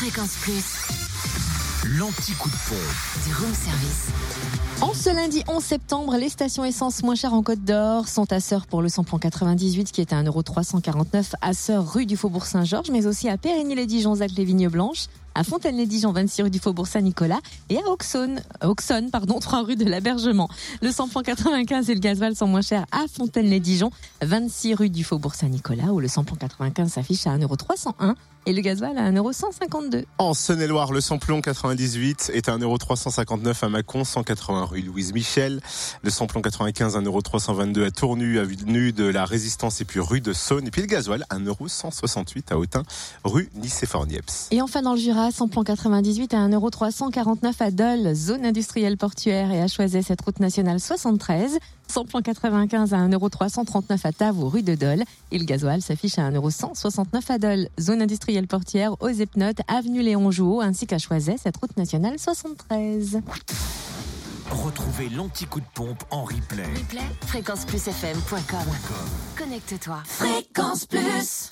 Fréquence Plus, L'anti-coup de pompe. du room service. En ce lundi 11 septembre, les stations essence moins chères en Côte d'Or sont à Sœur pour le samplon 98 qui est à 1,349€ à Sœur rue du Faubourg Saint-Georges, mais aussi à Périgny-les-Dijon, Zac les Vignes Blanches, à Fontaine-les-Dijon, 26 rue du Faubourg Saint-Nicolas et à Auxonne, Auxonne, pardon, 3 rue de l'Abergement. Le samplon 95 et le gasoil sont moins chers à Fontaine-les-Dijon, 26 rue du Faubourg Saint-Nicolas où le samplon 95 s'affiche à 1,301€ et le gasoil à 1,152€. En Saône-et-Loire, le samplon 98 est à 1,359€ à Mâcon, 180 rue Louise Michel. Le samplon 95 1,322€ à Tournu, avenue de la Résistance et puis rue de Saône. Et puis le gasoil 1,168€ à Autun, rue Nice-et-Fornieps. Et enfin dans le Jura, samplon 98 à 1,349€ à Dole, zone industrielle portuaire et à Choiset, cette route nationale 73. Samplon 95 à 1,339€ à Tavaux, rue de Dole. Et le gasoil s'affiche à 1,169€ à Dole, zone industrielle portière, aux Epnotes, avenue Léon Jouot, ainsi qu'à Choiset, cette route nationale 73. Retrouvez l'anti-coup de pompe en replay. Replay, fréquenceplusfm.com. Connecte-toi. Fréquence Plus.